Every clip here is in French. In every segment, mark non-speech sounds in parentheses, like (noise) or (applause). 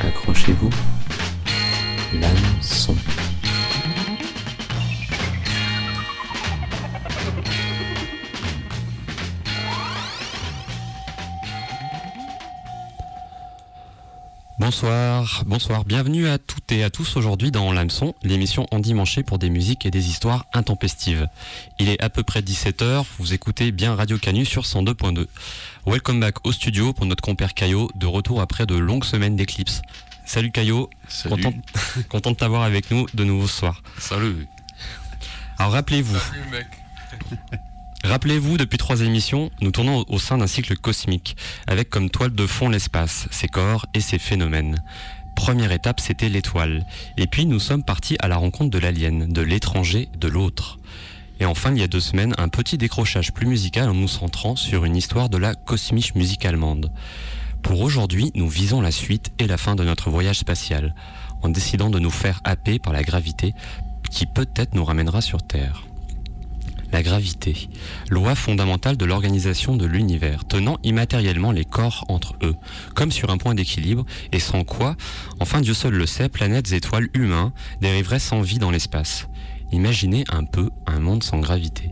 Accrochez-vous. Bonsoir, bonsoir, bienvenue à toutes et à tous aujourd'hui dans l'hameçon, l'émission endimanchée pour des musiques et des histoires intempestives. Il est à peu près 17h, vous écoutez bien Radio Canu sur 102.2. Welcome back au studio pour notre compère Caillot, de retour après de longues semaines d'éclipse. Salut Caillot, Salut. content, (laughs) content de t'avoir avec nous de nouveau ce soir. Salut. Alors rappelez-vous, Salut mec. Rappelez-vous, depuis trois émissions, nous tournons au- sein d'un cycle cosmique, avec comme toile de fond l'espace, ses corps et ses phénomènes. Première étape, c'était l'étoile. Et puis nous sommes partis à la rencontre de l'alien, de l'étranger, de l'autre. Et enfin, il y a deux semaines, un petit décrochage plus musical en nous centrant sur une histoire de la cosmiche musique allemande. Pour aujourd'hui, nous visons la suite et la fin de notre voyage spatial, en décidant de nous faire happer par la gravité qui peut-être nous ramènera sur Terre. La gravité, loi fondamentale de l'organisation de l'univers, tenant immatériellement les corps entre eux, comme sur un point d'équilibre, et sans quoi, enfin Dieu seul le sait, planètes, étoiles, humains dériveraient sans vie dans l'espace. Imaginez un peu un monde sans gravité.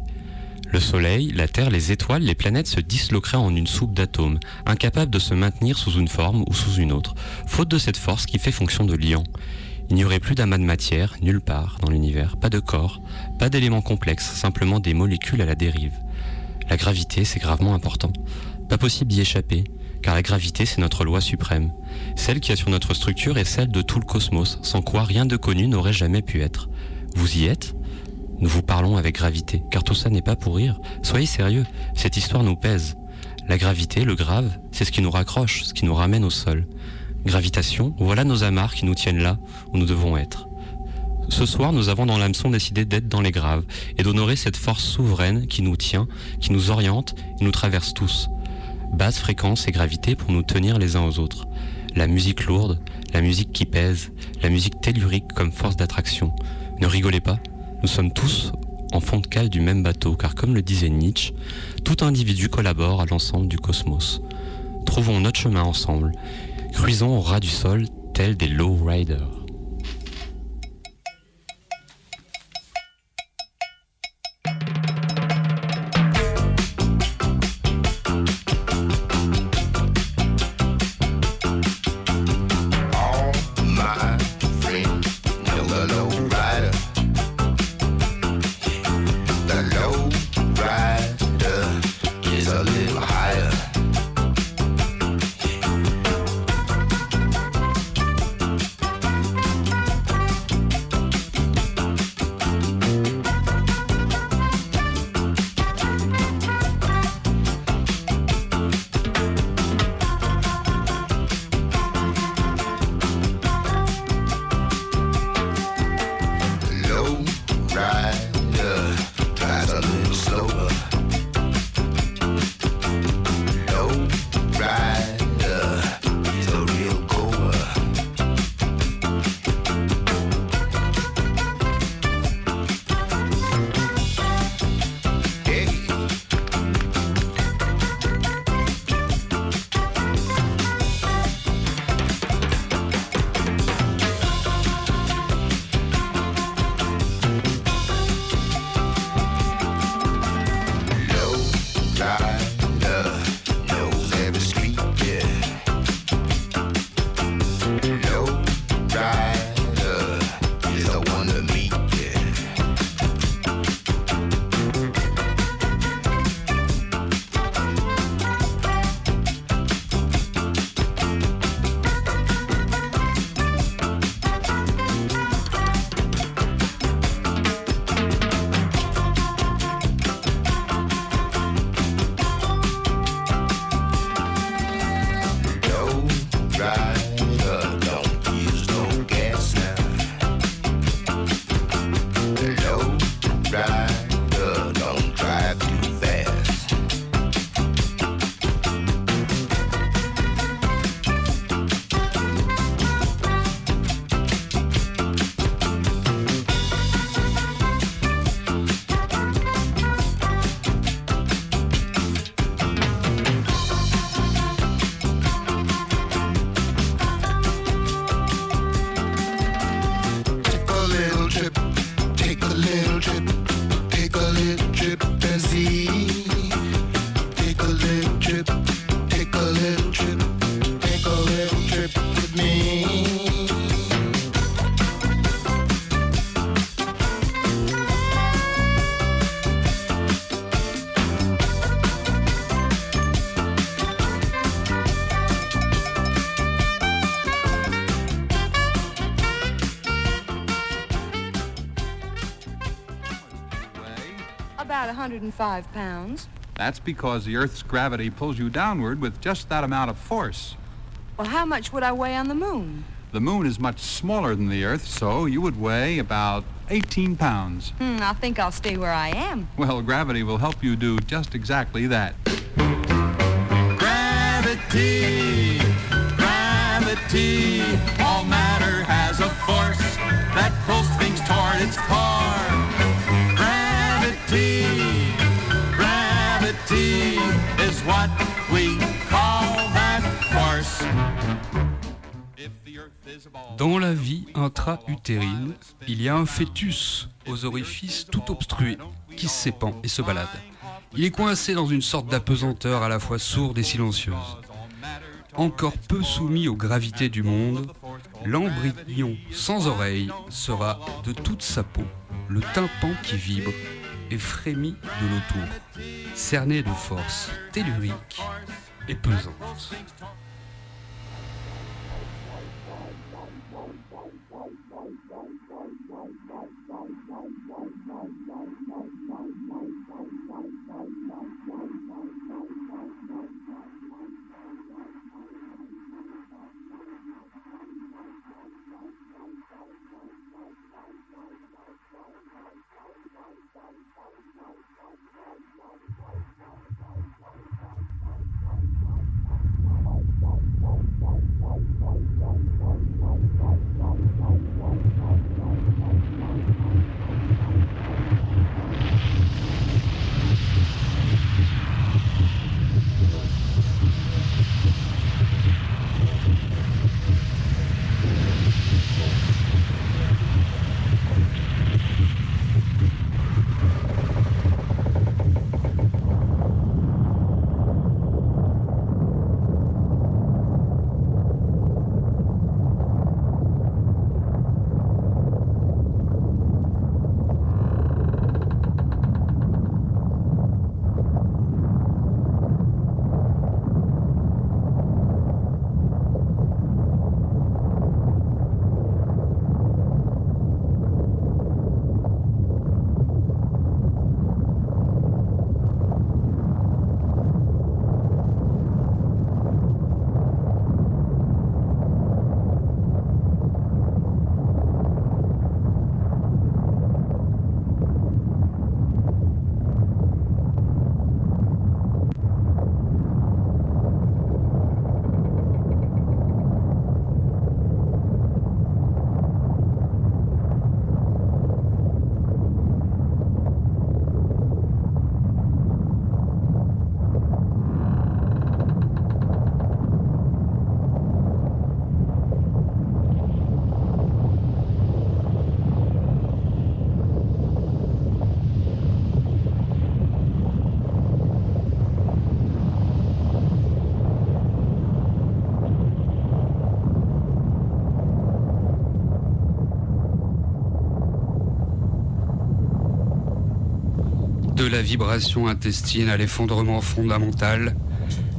Le Soleil, la Terre, les étoiles, les planètes se disloqueraient en une soupe d'atomes, incapables de se maintenir sous une forme ou sous une autre, faute de cette force qui fait fonction de liant. Il n'y aurait plus d'amas de matière, nulle part dans l'univers, pas de corps, pas d'éléments complexes, simplement des molécules à la dérive. La gravité, c'est gravement important. Pas possible d'y échapper, car la gravité, c'est notre loi suprême. Celle qui assure notre structure est celle de tout le cosmos, sans quoi rien de connu n'aurait jamais pu être. Vous y êtes? Nous vous parlons avec gravité, car tout ça n'est pas pour rire. Soyez sérieux, cette histoire nous pèse. La gravité, le grave, c'est ce qui nous raccroche, ce qui nous ramène au sol. Gravitation, voilà nos amarres qui nous tiennent là où nous devons être. Ce soir, nous avons dans l'hameçon décidé d'être dans les graves et d'honorer cette force souveraine qui nous tient, qui nous oriente et nous traverse tous. Basse fréquence et gravité pour nous tenir les uns aux autres. La musique lourde, la musique qui pèse, la musique tellurique comme force d'attraction. Ne rigolez pas, nous sommes tous en fond de cale du même bateau, car comme le disait Nietzsche, tout individu collabore à l'ensemble du cosmos. Trouvons notre chemin ensemble, cruisons au ras du sol, tels des low-riders. 105 pounds. That's because the Earth's gravity pulls you downward with just that amount of force. Well, how much would I weigh on the moon? The moon is much smaller than the Earth, so you would weigh about 18 pounds. Hmm, I think I'll stay where I am. Well, gravity will help you do just exactly that. Gravity, gravity, all matter has a force that pulls things toward its core. Dans la vie intra-utérine, il y a un fœtus aux orifices tout obstrués qui sépand et se balade. Il est coincé dans une sorte d'apesanteur à la fois sourde et silencieuse. Encore peu soumis aux gravités du monde, l'embryon sans oreille sera de toute sa peau le tympan qui vibre et frémit de l'autour, cerné de force tellurique et pesante. Vibration intestine à l'effondrement fondamental,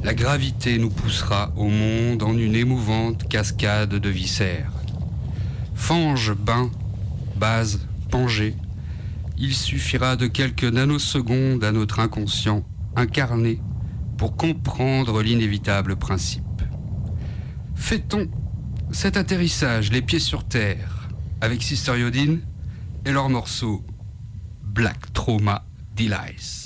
la gravité nous poussera au monde en une émouvante cascade de viscères. Fange, bain, base, pangée, il suffira de quelques nanosecondes à notre inconscient incarné pour comprendre l'inévitable principe. Fait-on cet atterrissage les pieds sur terre avec Sister Yodine et leur morceau Black Trauma Delays.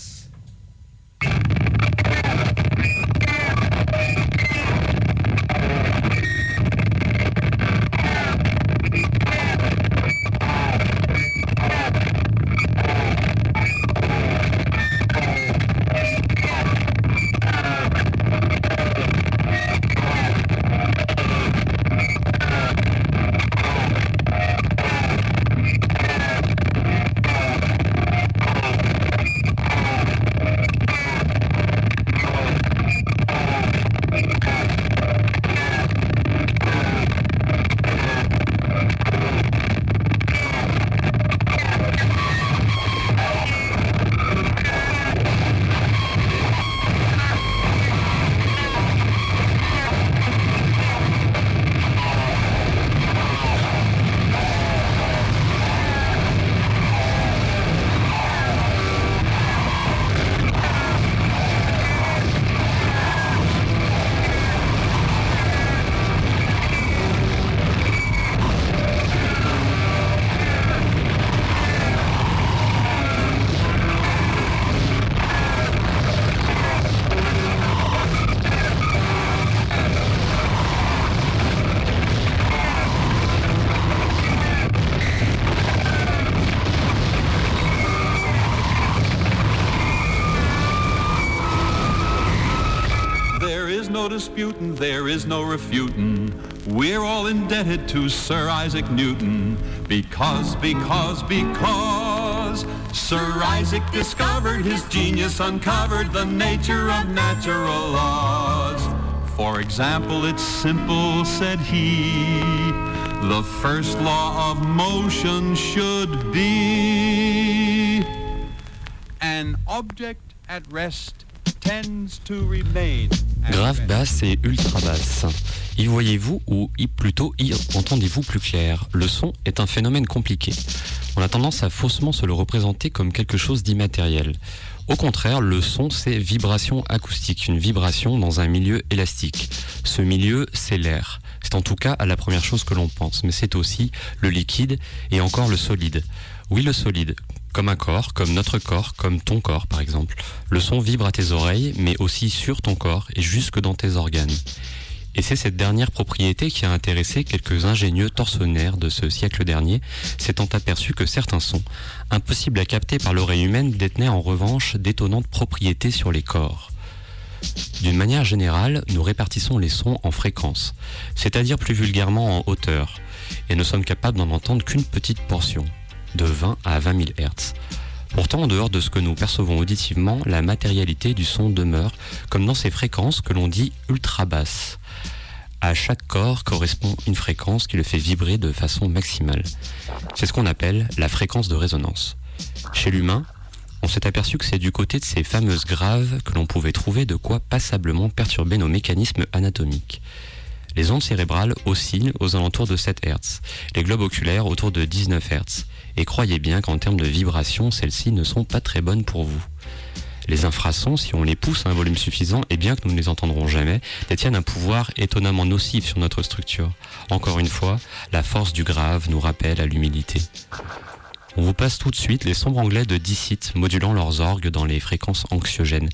Disputing, there is no refuting. We're all indebted to Sir Isaac Newton because, because, because Sir Isaac discovered his genius, uncovered the nature of natural laws. For example, it's simple, said he. The first law of motion should be An object at rest tends to remain. Grave basse et ultra basse. Y voyez-vous ou y plutôt y entendez-vous plus clair? Le son est un phénomène compliqué. On a tendance à faussement se le représenter comme quelque chose d'immatériel. Au contraire, le son, c'est vibration acoustique, une vibration dans un milieu élastique. Ce milieu, c'est l'air. C'est en tout cas à la première chose que l'on pense, mais c'est aussi le liquide et encore le solide. Oui, le solide, comme un corps, comme notre corps, comme ton corps par exemple. Le son vibre à tes oreilles, mais aussi sur ton corps et jusque dans tes organes. Et c'est cette dernière propriété qui a intéressé quelques ingénieux tortionnaires de ce siècle dernier, s'étant aperçus que certains sons, impossibles à capter par l'oreille humaine, détenaient en revanche d'étonnantes propriétés sur les corps. D'une manière générale, nous répartissons les sons en fréquences, c'est-à-dire plus vulgairement en hauteur, et ne sommes capables d'en entendre qu'une petite portion, de 20 à 20 000 Hz. Pourtant, en dehors de ce que nous percevons auditivement, la matérialité du son demeure, comme dans ces fréquences que l'on dit ultra basses. À chaque corps correspond une fréquence qui le fait vibrer de façon maximale. C'est ce qu'on appelle la fréquence de résonance. Chez l'humain, on s'est aperçu que c'est du côté de ces fameuses graves que l'on pouvait trouver de quoi passablement perturber nos mécanismes anatomiques. Les ondes cérébrales oscillent aux alentours de 7 Hz, les globes oculaires autour de 19 Hz. Et croyez bien qu'en termes de vibration, celles-ci ne sont pas très bonnes pour vous. Les infrasons, si on les pousse à un volume suffisant, et bien que nous ne les entendrons jamais, détiennent un pouvoir étonnamment nocif sur notre structure. Encore une fois, la force du grave nous rappelle à l'humilité. On vous passe tout de suite les sombres anglais de Dicite modulant leurs orgues dans les fréquences anxiogènes.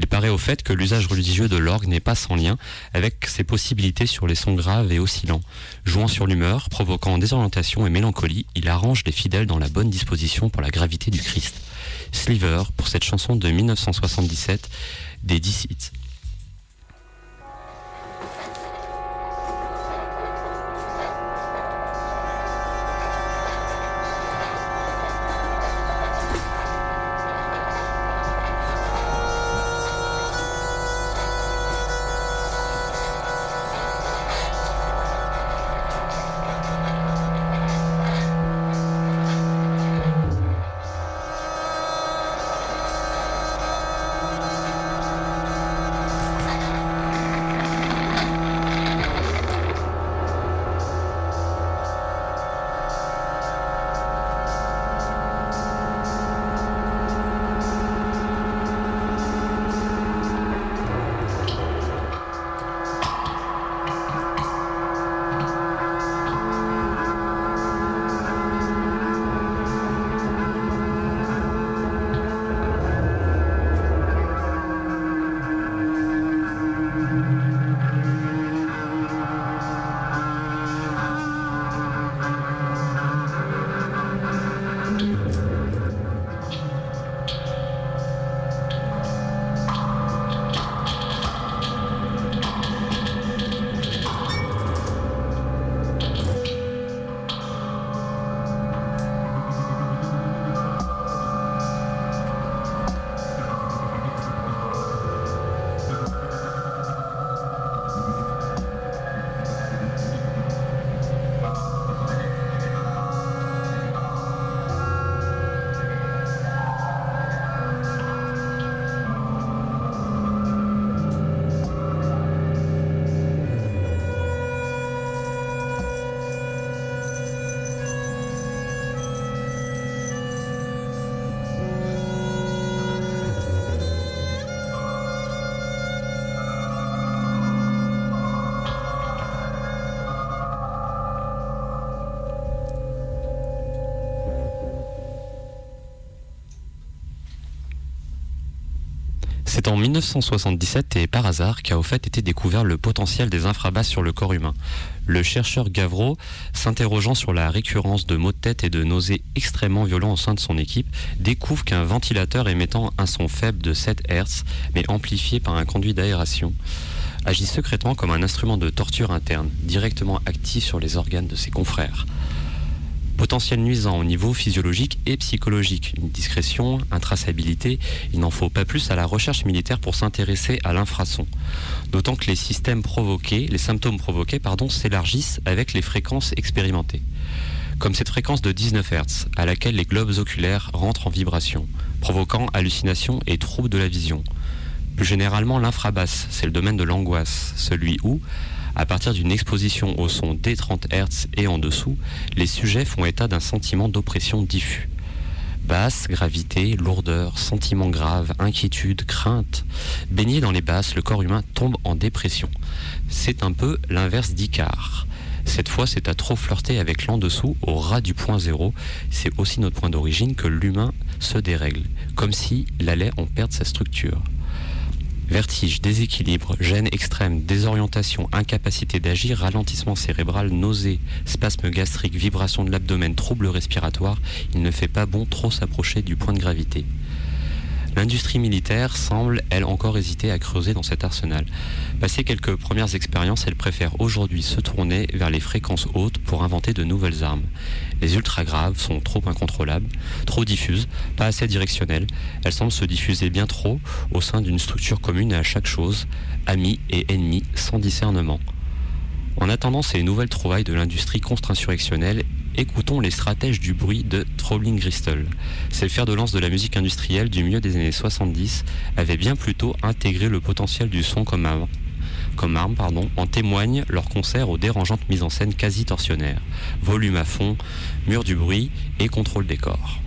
Il paraît au fait que l'usage religieux de l'orgue n'est pas sans lien avec ses possibilités sur les sons graves et oscillants. Jouant sur l'humeur, provoquant désorientation et mélancolie, il arrange les fidèles dans la bonne disposition pour la gravité du Christ. Sliver pour cette chanson de 1977 des Dicite. C'est en 1977 et par hasard qu'a au fait été découvert le potentiel des infrabasses sur le corps humain. Le chercheur Gavreau, s'interrogeant sur la récurrence de maux de tête et de nausées extrêmement violents au sein de son équipe, découvre qu'un ventilateur émettant un son faible de 7 Hz, mais amplifié par un conduit d'aération, agit secrètement comme un instrument de torture interne, directement actif sur les organes de ses confrères. Potentiel nuisant au niveau physiologique et psychologique, une discrétion, intraçabilité, il n'en faut pas plus à la recherche militaire pour s'intéresser à l'infrason. D'autant que les systèmes provoqués, les symptômes provoqués, pardon, s'élargissent avec les fréquences expérimentées. Comme cette fréquence de 19 Hz, à laquelle les globes oculaires rentrent en vibration, provoquant hallucinations et troubles de la vision. Plus généralement, l'infrabasse, c'est le domaine de l'angoisse, celui où, à partir d'une exposition au son dès 30 Hz et en dessous, les sujets font état d'un sentiment d'oppression diffus. Basse, gravité, lourdeur, sentiment grave, inquiétude, crainte. Baigné dans les basses, le corps humain tombe en dépression. C'est un peu l'inverse d'Icare. Cette fois, c'est à trop flirter avec l'en dessous, au ras du point zéro. C'est aussi notre point d'origine que l'humain se dérègle, comme s'il allait en perdre sa structure. Vertige, déséquilibre, gêne extrême, désorientation, incapacité d'agir, ralentissement cérébral, nausée, spasme gastrique, vibration de l'abdomen, troubles respiratoires, il ne fait pas bon trop s'approcher du point de gravité. L'industrie militaire semble, elle, encore hésiter à creuser dans cet arsenal. Passé quelques premières expériences, elle préfère aujourd'hui se tourner vers les fréquences hautes pour inventer de nouvelles armes. Les ultra graves sont trop incontrôlables, trop diffuses, pas assez directionnelles. Elles semblent se diffuser bien trop au sein d'une structure commune à chaque chose, amis et ennemis, sans discernement. En attendant ces nouvelles trouvailles de l'industrie contre-insurrectionnelle, écoutons les stratèges du bruit de Trolling Crystal. C'est le fer de lance de la musique industrielle du milieu des années 70, avait bien plutôt intégré le potentiel du son comme arme. Comme arme, en témoignent leurs concerts aux dérangeantes mises en scène quasi torsionnaires. Volume à fond, mur du bruit et contrôle des corps.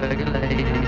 The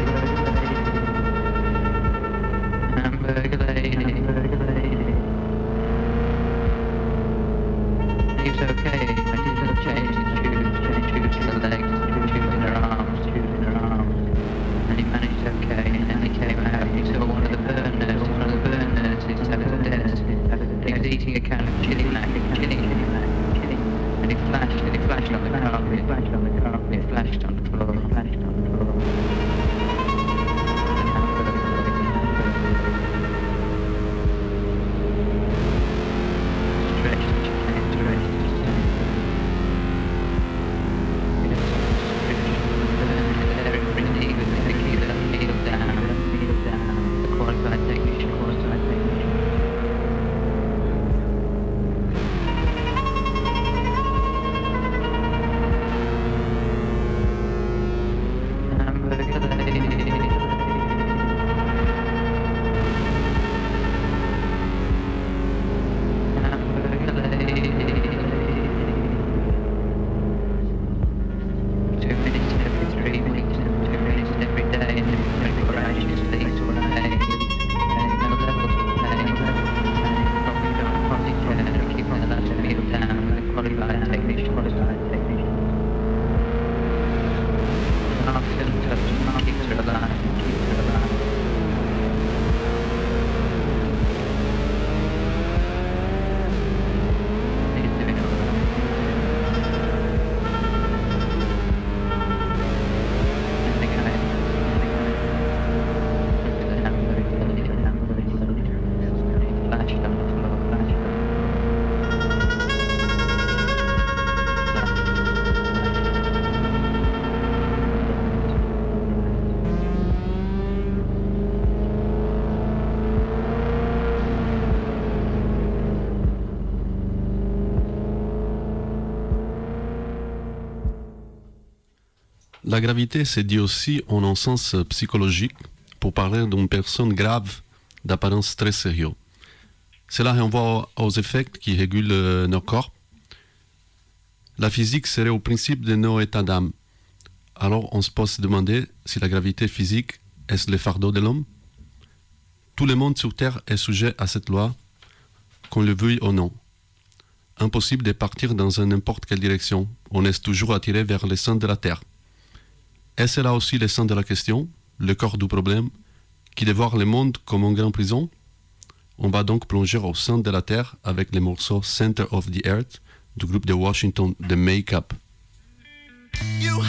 La gravité se dit aussi en un sens psychologique pour parler d'une personne grave d'apparence très sérieuse. Cela renvoie aux effets qui régulent euh, nos corps. La physique serait au principe de nos états d'âme. Alors on se peut se demander si la gravité physique est le fardeau de l'homme. Tout le monde sur Terre est sujet à cette loi, qu'on le veuille ou non. Impossible de partir dans n'importe quelle direction. On est toujours attiré vers le centre de la Terre. Est-ce là aussi le centre de la question, le corps du problème, qui de voir le monde comme une grande prison On va donc plonger au centre de la Terre avec les morceaux Center of the Earth du groupe de Washington The Make-up. You.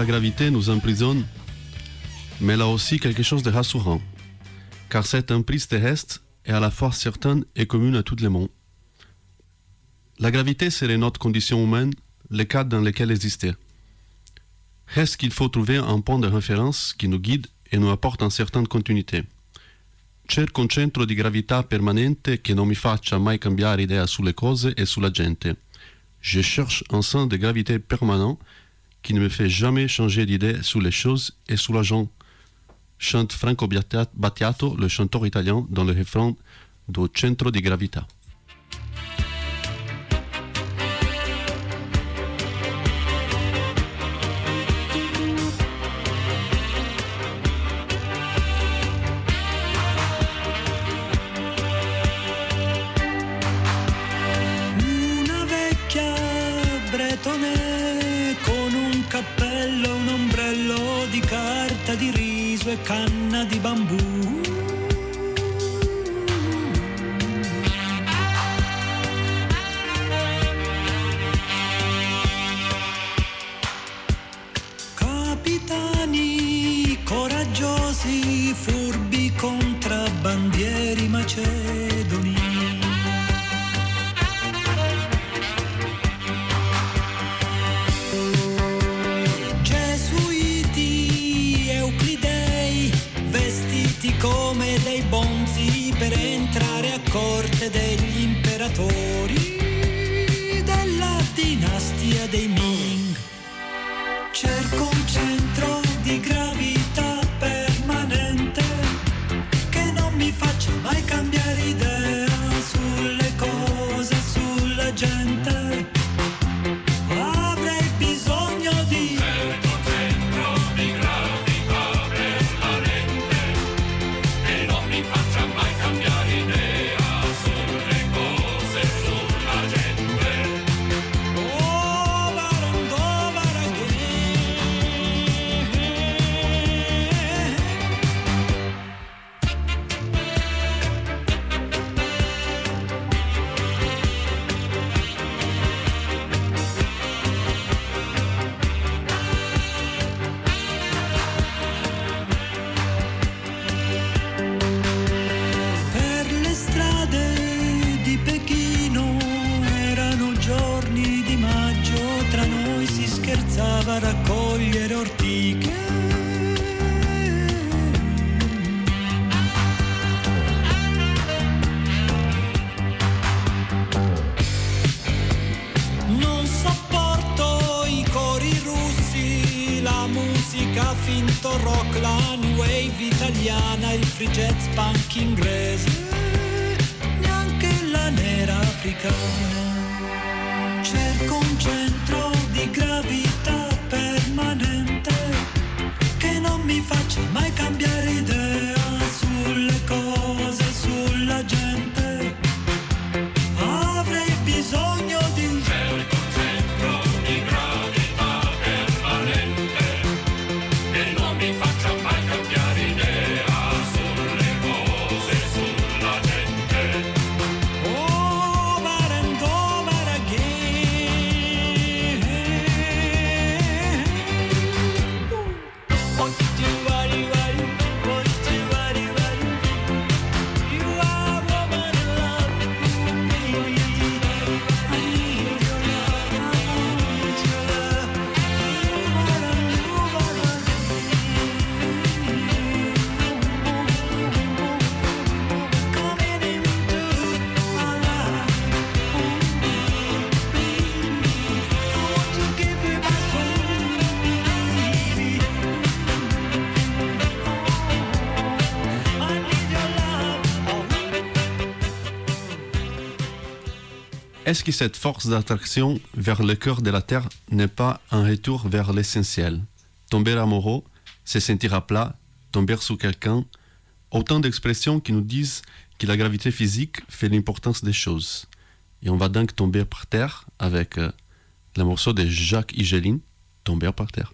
La gravité nous emprisonne, mais a aussi quelque chose de rassurant, car cette emprise terrestre est à la fois certaine et commune à tout le monde. La gravité serait notre condition humaine, le cadre dans lequel exister. Reste qu'il faut trouver un point de référence qui nous guide e nous apporte une certaine continuité? Cerco un centro di gravità permanente che non mi faccia mai cambiare idea sulle cose e sulla gente. Je cherche un centre de gravité permanent qui ne me fait jamais changer d'idée sur les choses et sur la gens. Chante Franco Battia- Battiato, le chanteur italien, dans le refrain do Centro di Gravità. Canna di bambù. Punk inglese, neanche la nera africana. Cerco un centro di gravità permanente che non mi faccia mai cambiare idea Est-ce que cette force d'attraction vers le cœur de la Terre n'est pas un retour vers l'essentiel? Tomber amoureux, se sentir à plat, tomber sous quelqu'un, autant d'expressions qui nous disent que la gravité physique fait l'importance des choses. Et on va donc tomber par terre avec euh, le morceau de Jacques Higelin, Tomber par terre.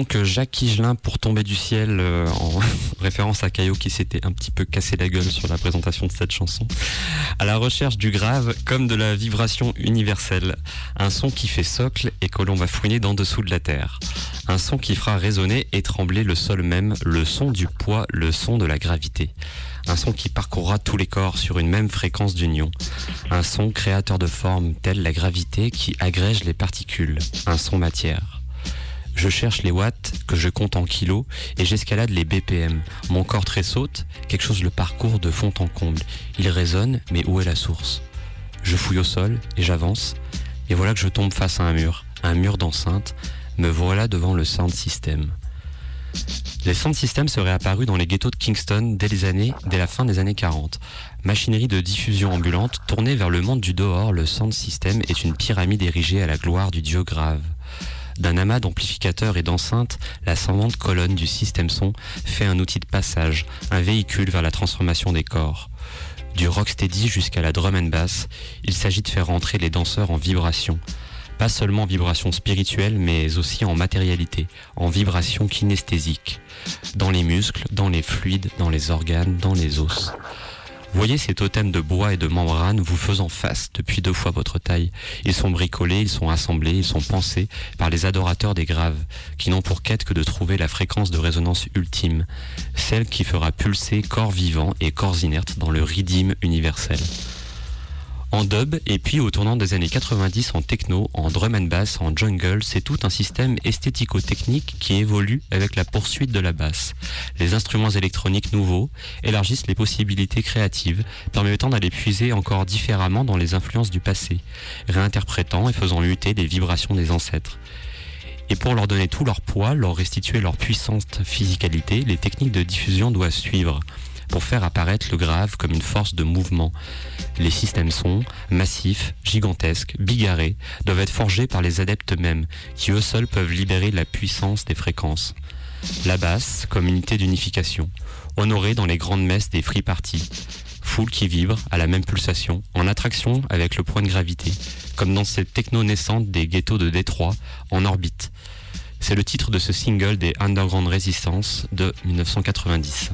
Donc Jacques Higelin pour tomber du ciel euh, en (laughs) référence à Caillot qui s'était un petit peu cassé la gueule sur la présentation de cette chanson. À la recherche du grave comme de la vibration universelle. Un son qui fait socle et que l'on va fouiner d'en dessous de la terre. Un son qui fera résonner et trembler le sol même, le son du poids, le son de la gravité. Un son qui parcourra tous les corps sur une même fréquence d'union. Un son créateur de formes telle la gravité qui agrège les particules. Un son matière. Je cherche les watts que je compte en kilos et j'escalade les BPM. Mon corps tressaute, quelque chose le parcourt de fond en comble. Il résonne, mais où est la source? Je fouille au sol et j'avance, et voilà que je tombe face à un mur, un mur d'enceinte. Me voilà devant le sound system. Les sound systems seraient apparus dans les ghettos de Kingston dès, les années, dès la fin des années 40. Machinerie de diffusion ambulante, tournée vers le monde du dehors, le sound system est une pyramide érigée à la gloire du dieu grave. D'un amas d'amplificateurs et d'enceintes, la colonne du système son fait un outil de passage, un véhicule vers la transformation des corps. Du rocksteady jusqu'à la drum and bass, il s'agit de faire rentrer les danseurs en vibration. Pas seulement en vibration spirituelle, mais aussi en matérialité, en vibration kinesthésique. Dans les muscles, dans les fluides, dans les organes, dans les os. Voyez ces totems de bois et de membrane vous faisant face depuis deux fois votre taille. Ils sont bricolés, ils sont assemblés, ils sont pensés par les adorateurs des graves, qui n'ont pour quête que de trouver la fréquence de résonance ultime, celle qui fera pulser corps vivants et corps inertes dans le rythme universel en dub et puis au tournant des années 90 en techno, en drum and bass, en jungle, c'est tout un système esthético-technique qui évolue avec la poursuite de la basse. Les instruments électroniques nouveaux élargissent les possibilités créatives, permettant d'aller puiser encore différemment dans les influences du passé, réinterprétant et faisant muter les vibrations des ancêtres. Et pour leur donner tout leur poids, leur restituer leur puissante physicalité, les techniques de diffusion doivent suivre pour faire apparaître le grave comme une force de mouvement. Les systèmes sont massifs, gigantesques, bigarrés, doivent être forgés par les adeptes eux-mêmes, qui eux seuls peuvent libérer la puissance des fréquences. La basse comme unité d'unification, honorée dans les grandes messes des free parties. Foule qui vibre à la même pulsation, en attraction avec le point de gravité, comme dans cette techno naissante des ghettos de Détroit, en orbite. C'est le titre de ce single des Underground Resistance de 1990.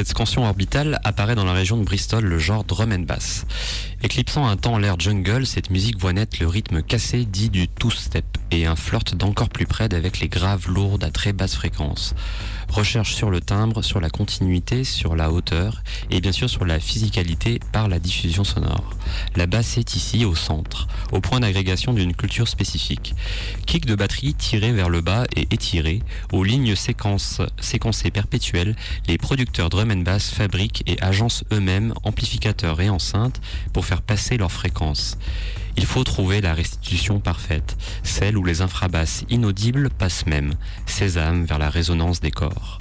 Cette scansion orbitale apparaît dans la région de Bristol le genre drum and bass. Éclipsant un temps l'air jungle, cette musique voit naître le rythme cassé dit du two-step et un flirt d'encore plus près avec les graves lourdes à très basse fréquence. Recherche sur le timbre, sur la continuité, sur la hauteur et bien sûr sur la physicalité par la diffusion sonore. La basse est ici au centre, au point d'agrégation d'une culture spécifique. Kick de batterie tiré vers le bas et étiré, aux lignes séquences, séquencées perpétuelles, les producteurs drum and bass fabriquent et agencent eux-mêmes amplificateurs et enceintes pour faire passer leurs fréquences. Il faut trouver la restitution parfaite, celle où les infrabasses inaudibles passent même, sésame vers la résonance des corps.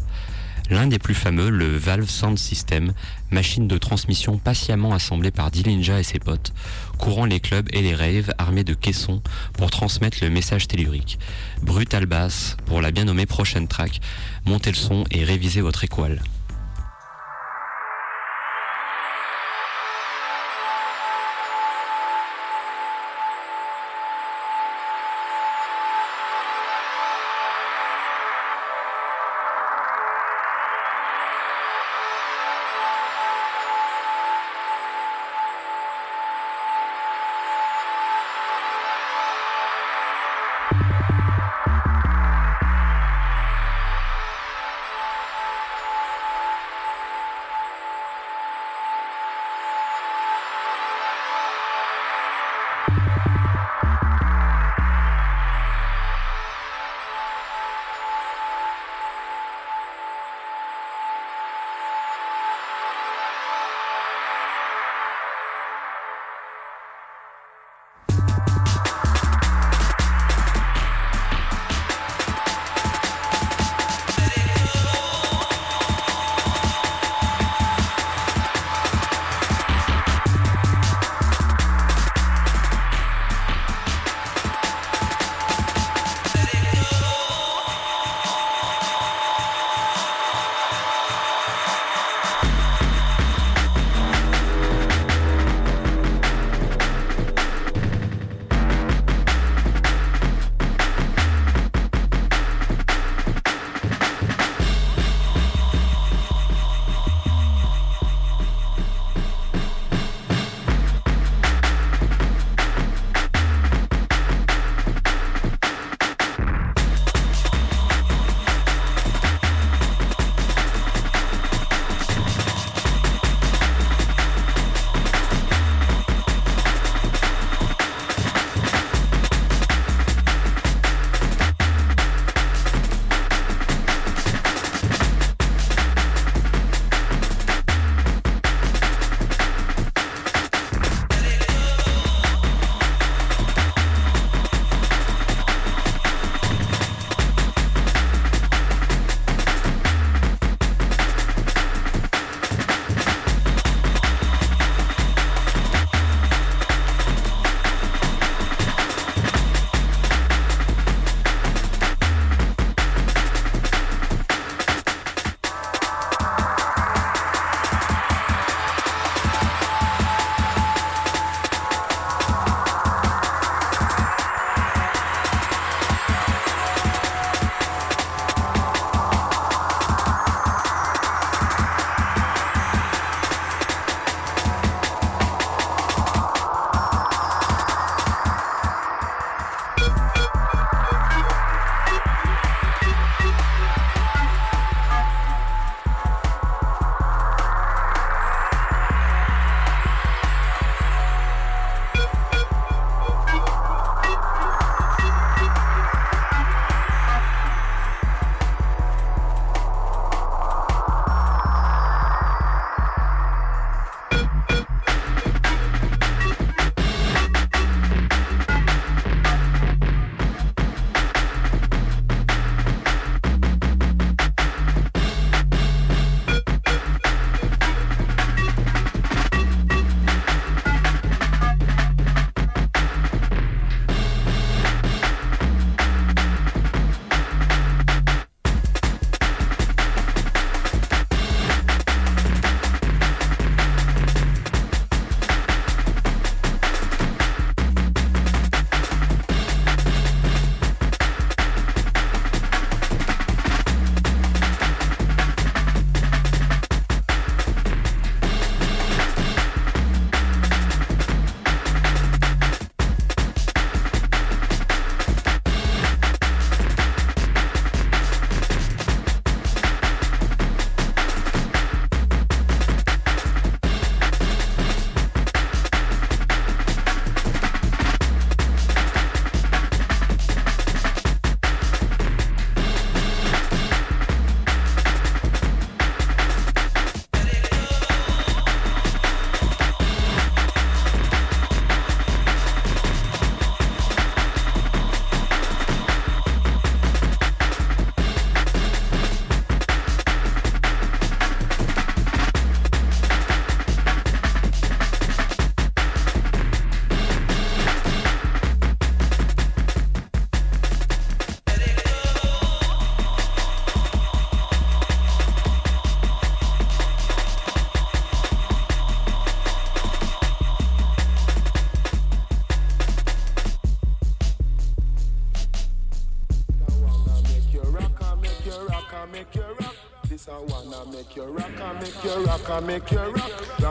L'un des plus fameux, le Valve Sound System, machine de transmission patiemment assemblée par Dillinja et ses potes, courant les clubs et les raves armés de caissons pour transmettre le message tellurique. Brutal bass pour la bien nommée prochaine track, montez le son et révisez votre équal.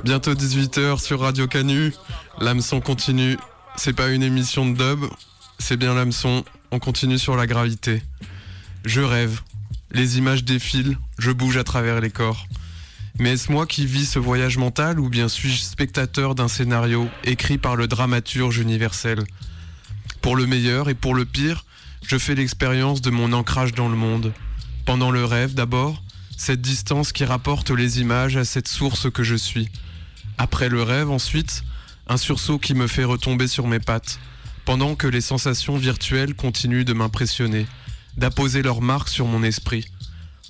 Bientôt 18h sur Radio Canu. L'hameçon continue. C'est pas une émission de dub, c'est bien l'hameçon. On continue sur la gravité. Je rêve. Les images défilent, je bouge à travers les corps. Mais est-ce moi qui vis ce voyage mental ou bien suis-je spectateur d'un scénario écrit par le dramaturge universel? Pour le meilleur et pour le pire, je fais l'expérience de mon ancrage dans le monde. Pendant le rêve d'abord, cette distance qui rapporte les images à cette source que je suis. Après le rêve ensuite, un sursaut qui me fait retomber sur mes pattes, pendant que les sensations virtuelles continuent de m'impressionner, d'apposer leur marque sur mon esprit.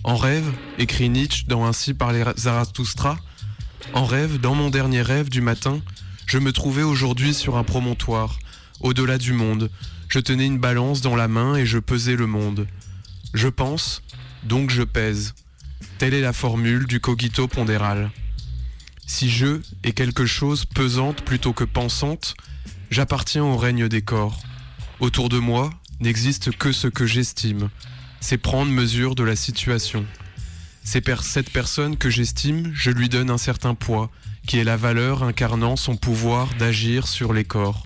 En rêve, écrit Nietzsche dans Ainsi par les Zarathustra, en rêve, dans mon dernier rêve du matin, je me trouvais aujourd'hui sur un promontoire, au-delà du monde. Je tenais une balance dans la main et je pesais le monde. Je pense, donc je pèse. Telle est la formule du cogito pondéral. Si je est quelque chose pesante plutôt que pensante, j'appartiens au règne des corps. Autour de moi n'existe que ce que j'estime. C'est prendre mesure de la situation. C'est per cette personne que j'estime, je lui donne un certain poids, qui est la valeur incarnant son pouvoir d'agir sur les corps.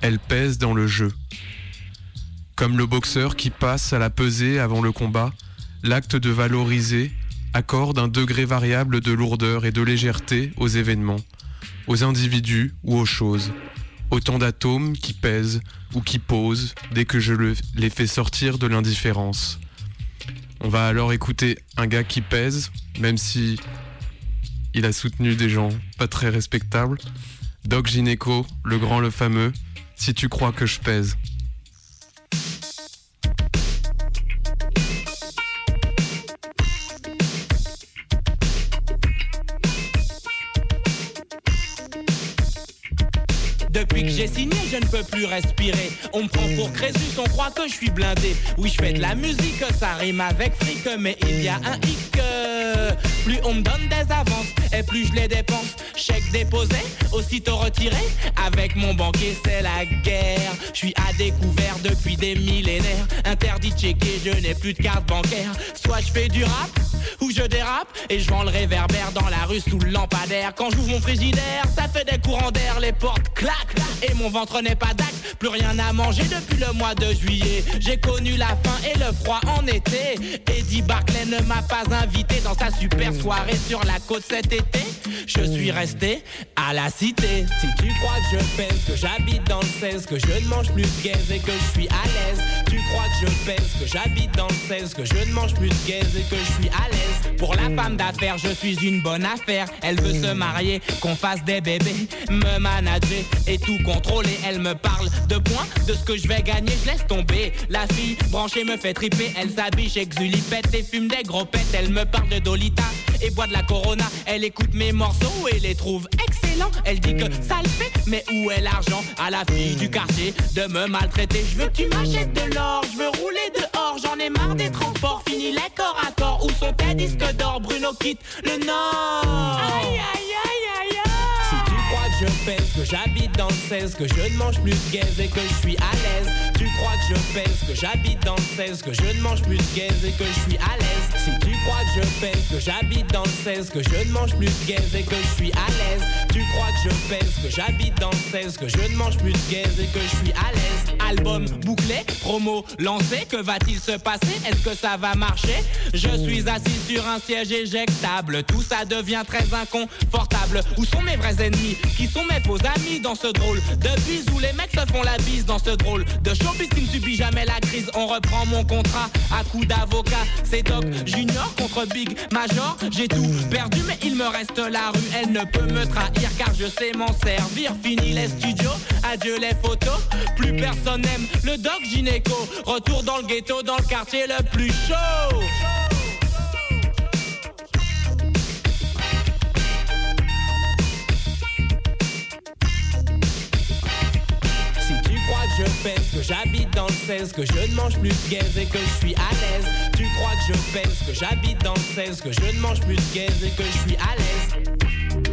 Elle pèse dans le jeu. Comme le boxeur qui passe à la pesée avant le combat, l'acte de valoriser accorde un degré variable de lourdeur et de légèreté aux événements, aux individus ou aux choses. Autant d'atomes qui pèsent ou qui posent dès que je le- les fais sortir de l'indifférence. On va alors écouter un gars qui pèse, même si il a soutenu des gens pas très respectables. Doc Gineco, le grand, le fameux, si tu crois que je pèse. J'ai ne peux plus respirer. On me prend pour Crésus, on croit que je suis blindé. Oui, je fais de la musique, ça rime avec fric, mais il y a un hic. Plus on me donne des avances, et plus je les dépense. Chèque déposé, aussitôt retiré. Avec mon banquier, c'est la guerre. Je suis à découvert depuis des millénaires. Interdit de checker, je n'ai plus de carte bancaire. Soit je fais du rap, ou je dérape, et je vends le réverbère dans la rue sous le lampadaire. Quand j'ouvre mon frigidaire, ça fait des courants d'air, les portes claquent, et mon ventre n'est pas d'ac. Plus rien à manger depuis le mois de juillet. J'ai connu la faim et le froid en été. Eddie Barclay ne m'a pas invité dans sa super soirée sur la côte cet été. Je suis resté à la cité. Si tu crois que je pèse, que j'habite dans le 16, que je ne mange plus de gaze et que je suis à l'aise. Tu crois que je pèse, que j'habite dans le 16, que je ne mange plus de gaze et que je suis à l'aise. Pour la femme d'affaires, je suis une bonne affaire. Elle veut se marier, qu'on fasse des bébés, me manager et tout contrôler. Me parle de points, de ce que je vais gagner, je laisse tomber. La fille branchée me fait triper, elle s'habille chez et fume des gros pets. Elle me parle de Dolita et boit de la Corona. Elle écoute mes morceaux et les trouve excellents. Elle dit que ça le fait, mais où est l'argent? À la fille du quartier de me maltraiter. Je veux que tu m'achètes de l'or, je veux rouler dehors. J'en ai marre des transports, fini les corps à corps. Où sont tes disques d'or? Bruno quitte le Nord. Aïe aïe aïe. Que j'habite dans le 16, que je ne mange plus de gaze et que je suis à l'aise. Tu crois que je pèse, que j'habite dans le 16, que je ne mange plus de gaze et que je suis à l'aise. Si tu crois que je pèse, que j'habite dans le 16, que je ne mange plus de gaze et que je suis à l'aise. Tu crois que je pèse, que j'habite dans le 16, que je ne mange plus de gaze et que je suis à l'aise. Album bouclé, promo lancé, que va-t-il se passer Est-ce que ça va marcher Je suis assis sur un siège éjectable, tout ça devient très inconfortable. Où sont mes vrais ennemis Qui sont mes faux amis dans ce drôle de bise où les mecs se font la bise dans ce drôle de showbiz qui ne subit jamais la crise. On reprend mon contrat à coup d'avocat. C'est Doc Junior contre Big Major. J'ai tout perdu mais il me reste la rue. Elle ne peut me trahir car je sais m'en servir. Fini les studios, adieu les photos. Plus personne n'aime le Doc Gynéco Retour dans le ghetto, dans le quartier le plus chaud que j'habite dans le 16, que je ne mange plus de gaze et que je suis à l'aise. Tu crois que je pèse, que j'habite dans le 16, que je ne mange plus de gaze et que je suis à l'aise.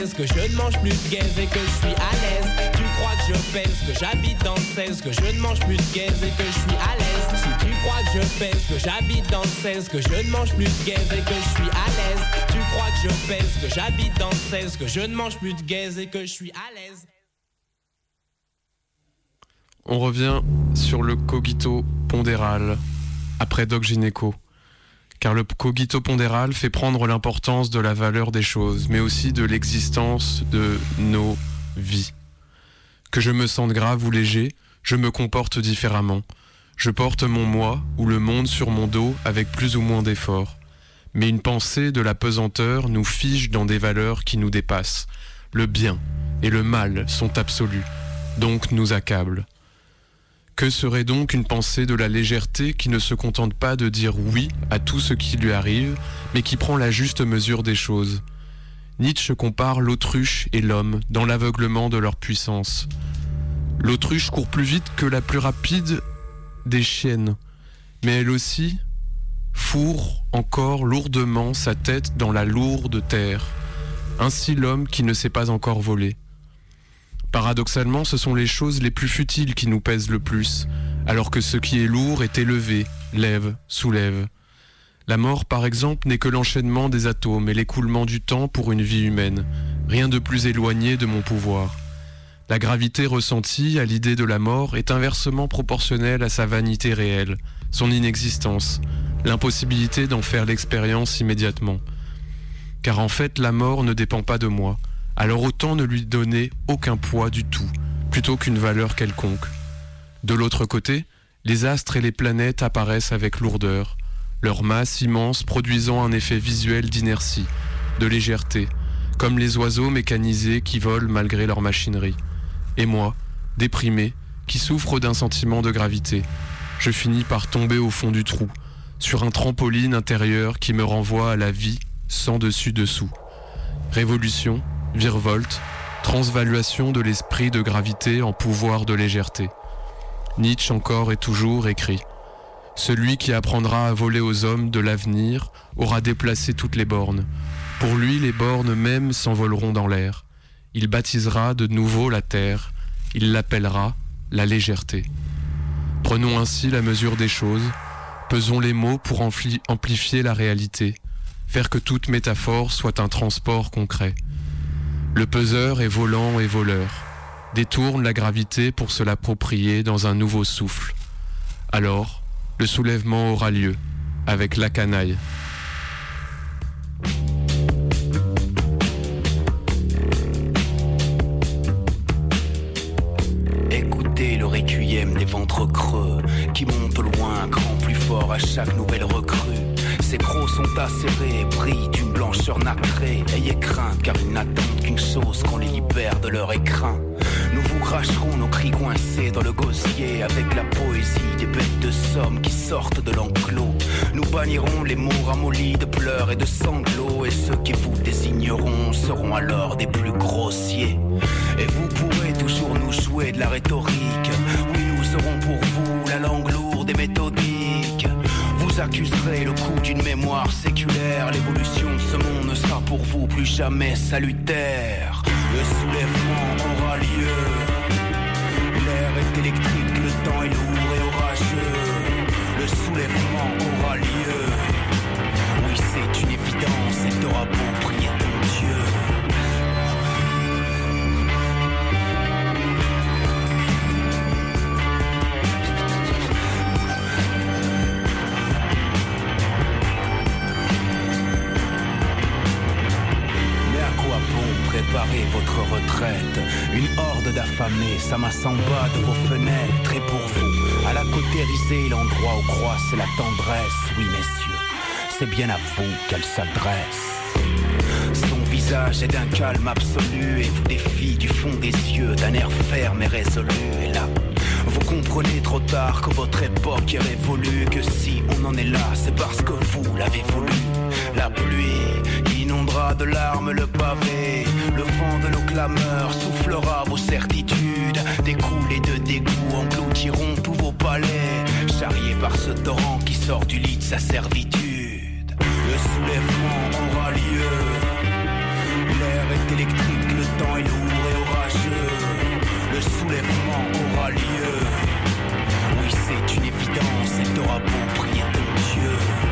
16, que je ne mange plus de gaze et que je suis à l'aise. Tu crois que je pèse, que j'habite dans le 16, que je ne mange plus de gaze et que je suis à l'aise. Si tu crois que je pèse, que j'habite dans le 16, que je ne mange plus de gaze et que je suis à l'aise. Tu crois que je pèse, que j'habite dans le 16, que je ne mange plus de gaze et que je suis à l'aise. On revient sur le cogito pondéral après Doc Gynéco. Car le cogito pondéral fait prendre l'importance de la valeur des choses, mais aussi de l'existence de nos vies. Que je me sente grave ou léger, je me comporte différemment. Je porte mon moi ou le monde sur mon dos avec plus ou moins d'effort. Mais une pensée de la pesanteur nous fige dans des valeurs qui nous dépassent. Le bien et le mal sont absolus, donc nous accablent. Que serait donc une pensée de la légèreté qui ne se contente pas de dire oui à tout ce qui lui arrive, mais qui prend la juste mesure des choses? Nietzsche compare l'autruche et l'homme dans l'aveuglement de leur puissance. L'autruche court plus vite que la plus rapide des chiennes, mais elle aussi fourre encore lourdement sa tête dans la lourde terre. Ainsi l'homme qui ne sait pas encore voler. Paradoxalement, ce sont les choses les plus futiles qui nous pèsent le plus, alors que ce qui est lourd est élevé, lève, soulève. La mort, par exemple, n'est que l'enchaînement des atomes et l'écoulement du temps pour une vie humaine, rien de plus éloigné de mon pouvoir. La gravité ressentie à l'idée de la mort est inversement proportionnelle à sa vanité réelle, son inexistence, l'impossibilité d'en faire l'expérience immédiatement. Car en fait, la mort ne dépend pas de moi, alors autant ne lui donner aucun poids du tout, plutôt qu'une valeur quelconque. De l'autre côté, les astres et les planètes apparaissent avec lourdeur, leur masse immense produisant un effet visuel d'inertie, de légèreté, comme les oiseaux mécanisés qui volent malgré leur machinerie. Et moi, déprimé, qui souffre d'un sentiment de gravité, je finis par tomber au fond du trou, sur un trampoline intérieur qui me renvoie à la vie sans dessus-dessous. Révolution, virevolte, transvaluation de l'esprit de gravité en pouvoir de légèreté. Nietzsche encore et toujours écrit Celui qui apprendra à voler aux hommes de l'avenir aura déplacé toutes les bornes. Pour lui, les bornes mêmes s'envoleront dans l'air. Il baptisera de nouveau la terre. Il l'appellera la légèreté. Prenons ainsi la mesure des choses, pesons les mots pour ampli- amplifier la réalité, faire que toute métaphore soit un transport concret. Le peseur est volant et voleur, détourne la gravité pour se l'approprier dans un nouveau souffle. Alors, le soulèvement aura lieu, avec la canaille. Écoutez le requiem des ventres creux qui montent loin, grand plus fort à chaque nouvelle recrue. Ces crocs sont acérés, brillent d'une blancheur nacrée. Ayez crainte car ils n'attendent chose qu'on les libère de leur écrin. Nous vous cracherons nos cris coincés dans le gosier avec la poésie des bêtes de somme qui sortent de l'enclos. Nous bannirons les mots ramollis de pleurs et de sanglots et ceux qui vous désigneront seront alors des plus grossiers. Et vous pourrez toujours nous jouer de la rhétorique. Oui, nous serons pour vous la langue lourde et méthodique. Vous accuserez le coup d'une mémoire séculaire. L'évolution de ce monde ne sera pour vous plus jamais salutaire. Le soulèvement aura lieu. L'air est électrique, le temps est lourd et orageux. Le soulèvement aura lieu. Oui, c'est une évidence et t'auras beau Une horde d'affamés s'amasse en bas de vos fenêtres Et pour vous, à la cautérisée, l'endroit où croisse la tendresse Oui messieurs, c'est bien à vous qu'elle s'adresse son visage est d'un calme absolu et vous défie du fond des yeux d'un air ferme et résolu. Et là, vous comprenez trop tard que votre époque est révolue, que si on en est là, c'est parce que vous l'avez voulu. La pluie de larmes le pavé, le vent de nos clameurs soufflera vos certitudes, des coulées de dégoût engloutiront tous vos palais, charriés par ce torrent qui sort du lit de sa servitude. Le soulèvement aura lieu. L'air est électrique, le temps est lourd et orageux. Le soulèvement aura lieu. Oui, c'est une évidence, et t'auras beau prier ton Dieu.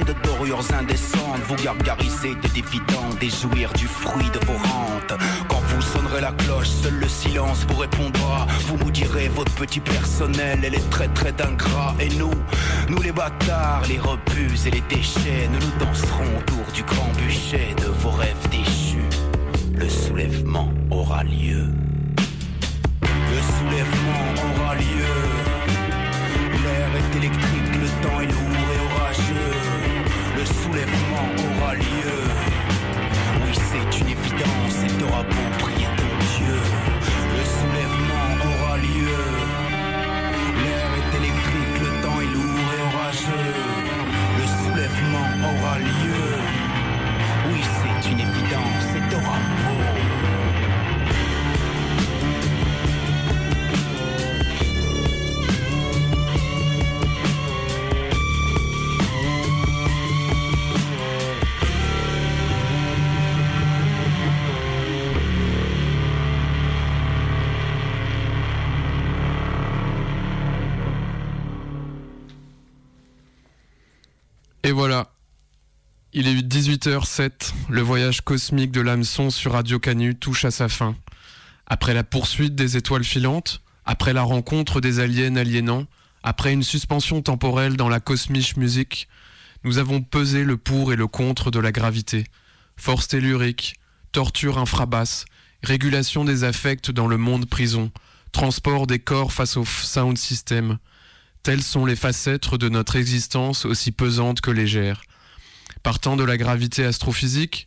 De dorures indécentes, vous gargariser de dévidants, déjouir du fruit de vos rentes. Quand vous sonnerez la cloche, seul le silence vous répondra. Vous nous direz votre petit personnel et les traits d'ingrats. Et nous, nous les bâtards, les rebuts et les déchets, nous nous danserons autour du grand bûcher de vos rêves déchus. Le soulèvement aura lieu. Ton Dieu. Le soulèvement aura lieu. L'air est électrique, le temps est lourd et orageux. Le soulèvement aura lieu. Oui, c'est une évidence, et t'auras 18h07. Le voyage cosmique de l'hameçon sur Radio Canu touche à sa fin. Après la poursuite des étoiles filantes, après la rencontre des aliens aliénants, après une suspension temporelle dans la cosmiche musique, nous avons pesé le pour et le contre de la gravité. Force tellurique, torture infrabasse, régulation des affects dans le monde prison, transport des corps face au sound system. Telles sont les facettes de notre existence aussi pesantes que légères. Partant de la gravité astrophysique,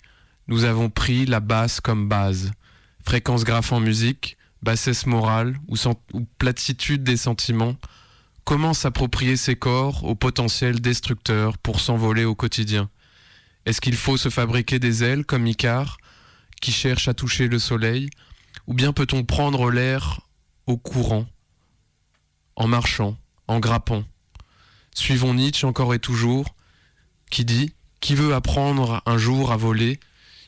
nous avons pris la basse comme base. Fréquence graphe en musique, bassesse morale ou, ou platitude des sentiments. Comment s'approprier ces corps au potentiel destructeur pour s'envoler au quotidien? Est-ce qu'il faut se fabriquer des ailes comme Icare, qui cherche à toucher le soleil Ou bien peut-on prendre l'air au courant, en marchant, en grappant? Suivons Nietzsche encore et toujours, qui dit Qui veut apprendre un jour à voler,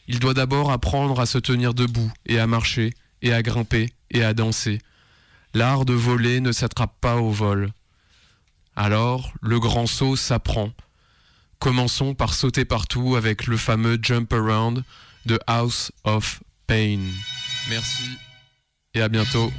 il doit d'abord apprendre à se tenir debout et à marcher et à grimper et à danser. L'art de voler ne s'attrape pas au vol. Alors, le grand saut s'apprend. Commençons par sauter partout avec le fameux Jump Around de House of Pain. Merci et à bientôt.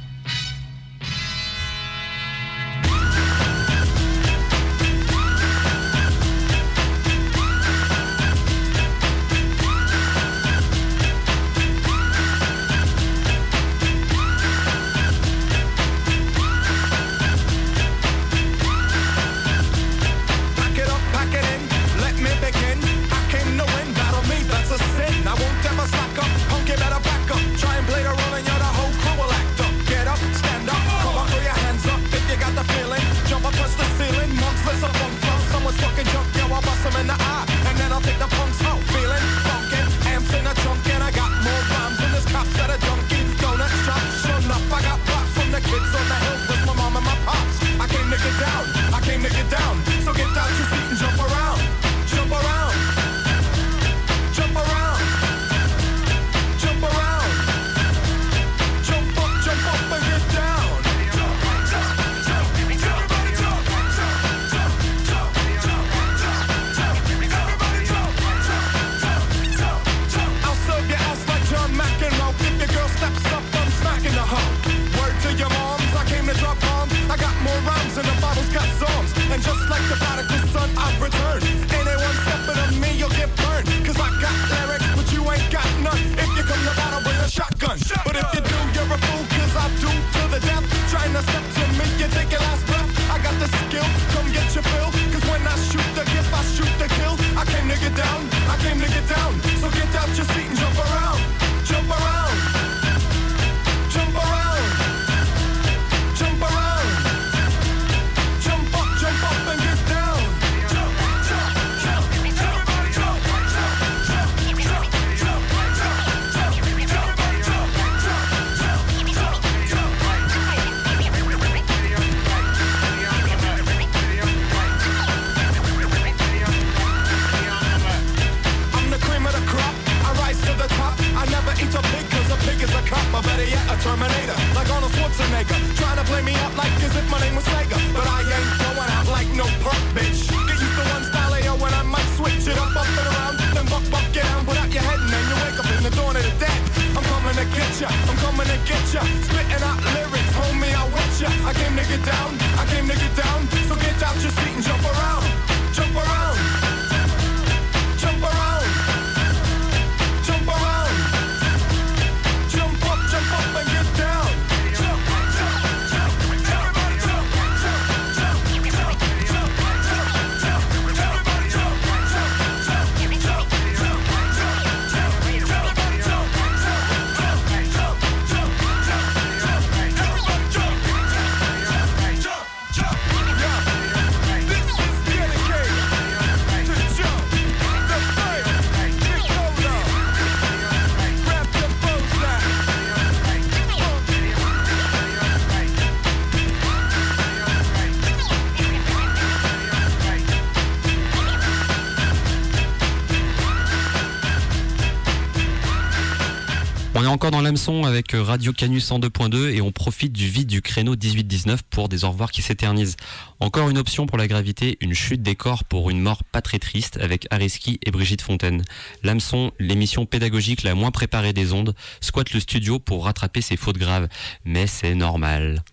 L'hameçon avec Radio Canus 102.2 et on profite du vide du créneau 18-19 pour des au revoir qui s'éternisent. Encore une option pour la gravité, une chute des corps pour une mort pas très triste avec Ariski et Brigitte Fontaine. L'hameçon, l'émission pédagogique la moins préparée des ondes, squatte le studio pour rattraper ses fautes graves. Mais c'est normal.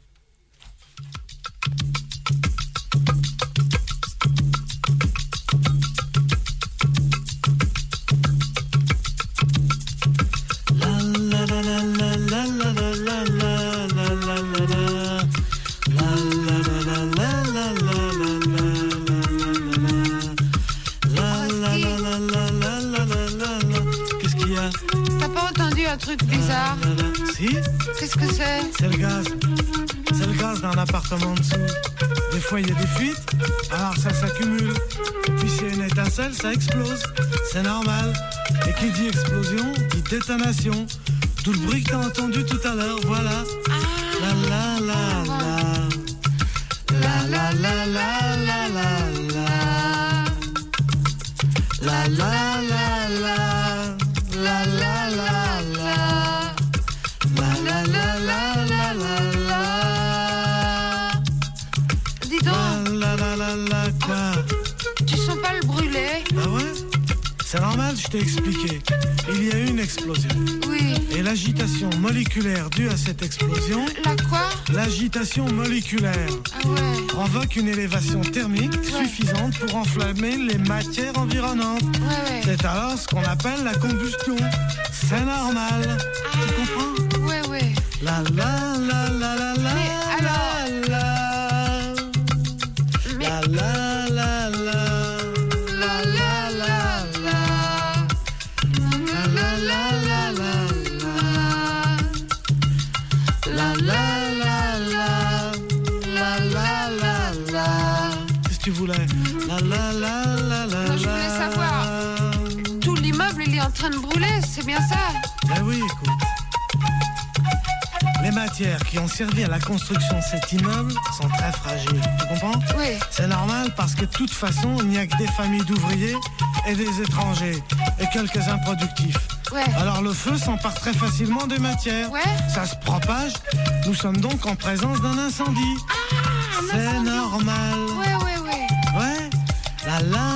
Si Qu'est-ce que c'est C'est le gaz. C'est le gaz dans l'appartement en dessous. Des fois, il y a des fuites, alors ça s'accumule. Et puis, s'il y a une étincelle, ça explose. C'est normal. Et qui dit explosion, dit détonation. Tout le bruit que t'as entendu tout à l'heure, voilà. La la. La la la la la la la. La la la t'ai expliqué. Il y a eu une explosion. Oui. Et l'agitation moléculaire due à cette explosion, La quoi? L'agitation moléculaire, Ah ouais. provoque une élévation thermique suffisante pour enflammer les matières environnantes. Ouais, ouais. C'est alors ce qu'on appelle la combustion. C'est normal. Tu comprends? Ouais, ouais. La la la. Matières qui ont servi à la construction de cet immeuble sont très fragiles. Tu comprends Oui. C'est normal parce que de toute façon, il n'y a que des familles d'ouvriers et des étrangers et quelques improductifs. Ouais. Alors le feu s'empare très facilement des matières. Ouais. Ça se propage. Nous sommes donc en présence d'un incendie. C'est normal. Ouais, ouais, ouais. Ouais. La la la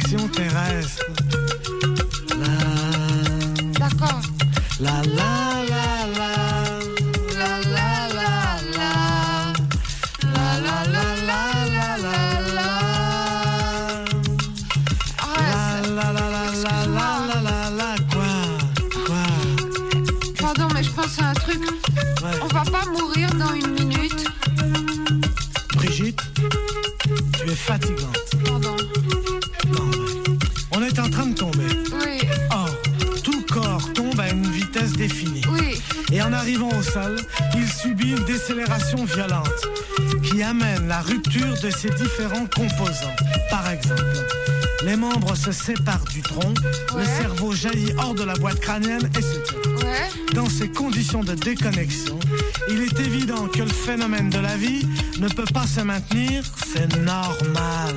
l'action terrestre. La. D'accord. La la. Amène la rupture de ses différents composants. Par exemple, les membres se séparent du tronc, le cerveau jaillit hors de la boîte crânienne et se tue. Dans ces conditions de déconnexion, il est évident que le phénomène de la vie ne peut pas se maintenir, c'est normal.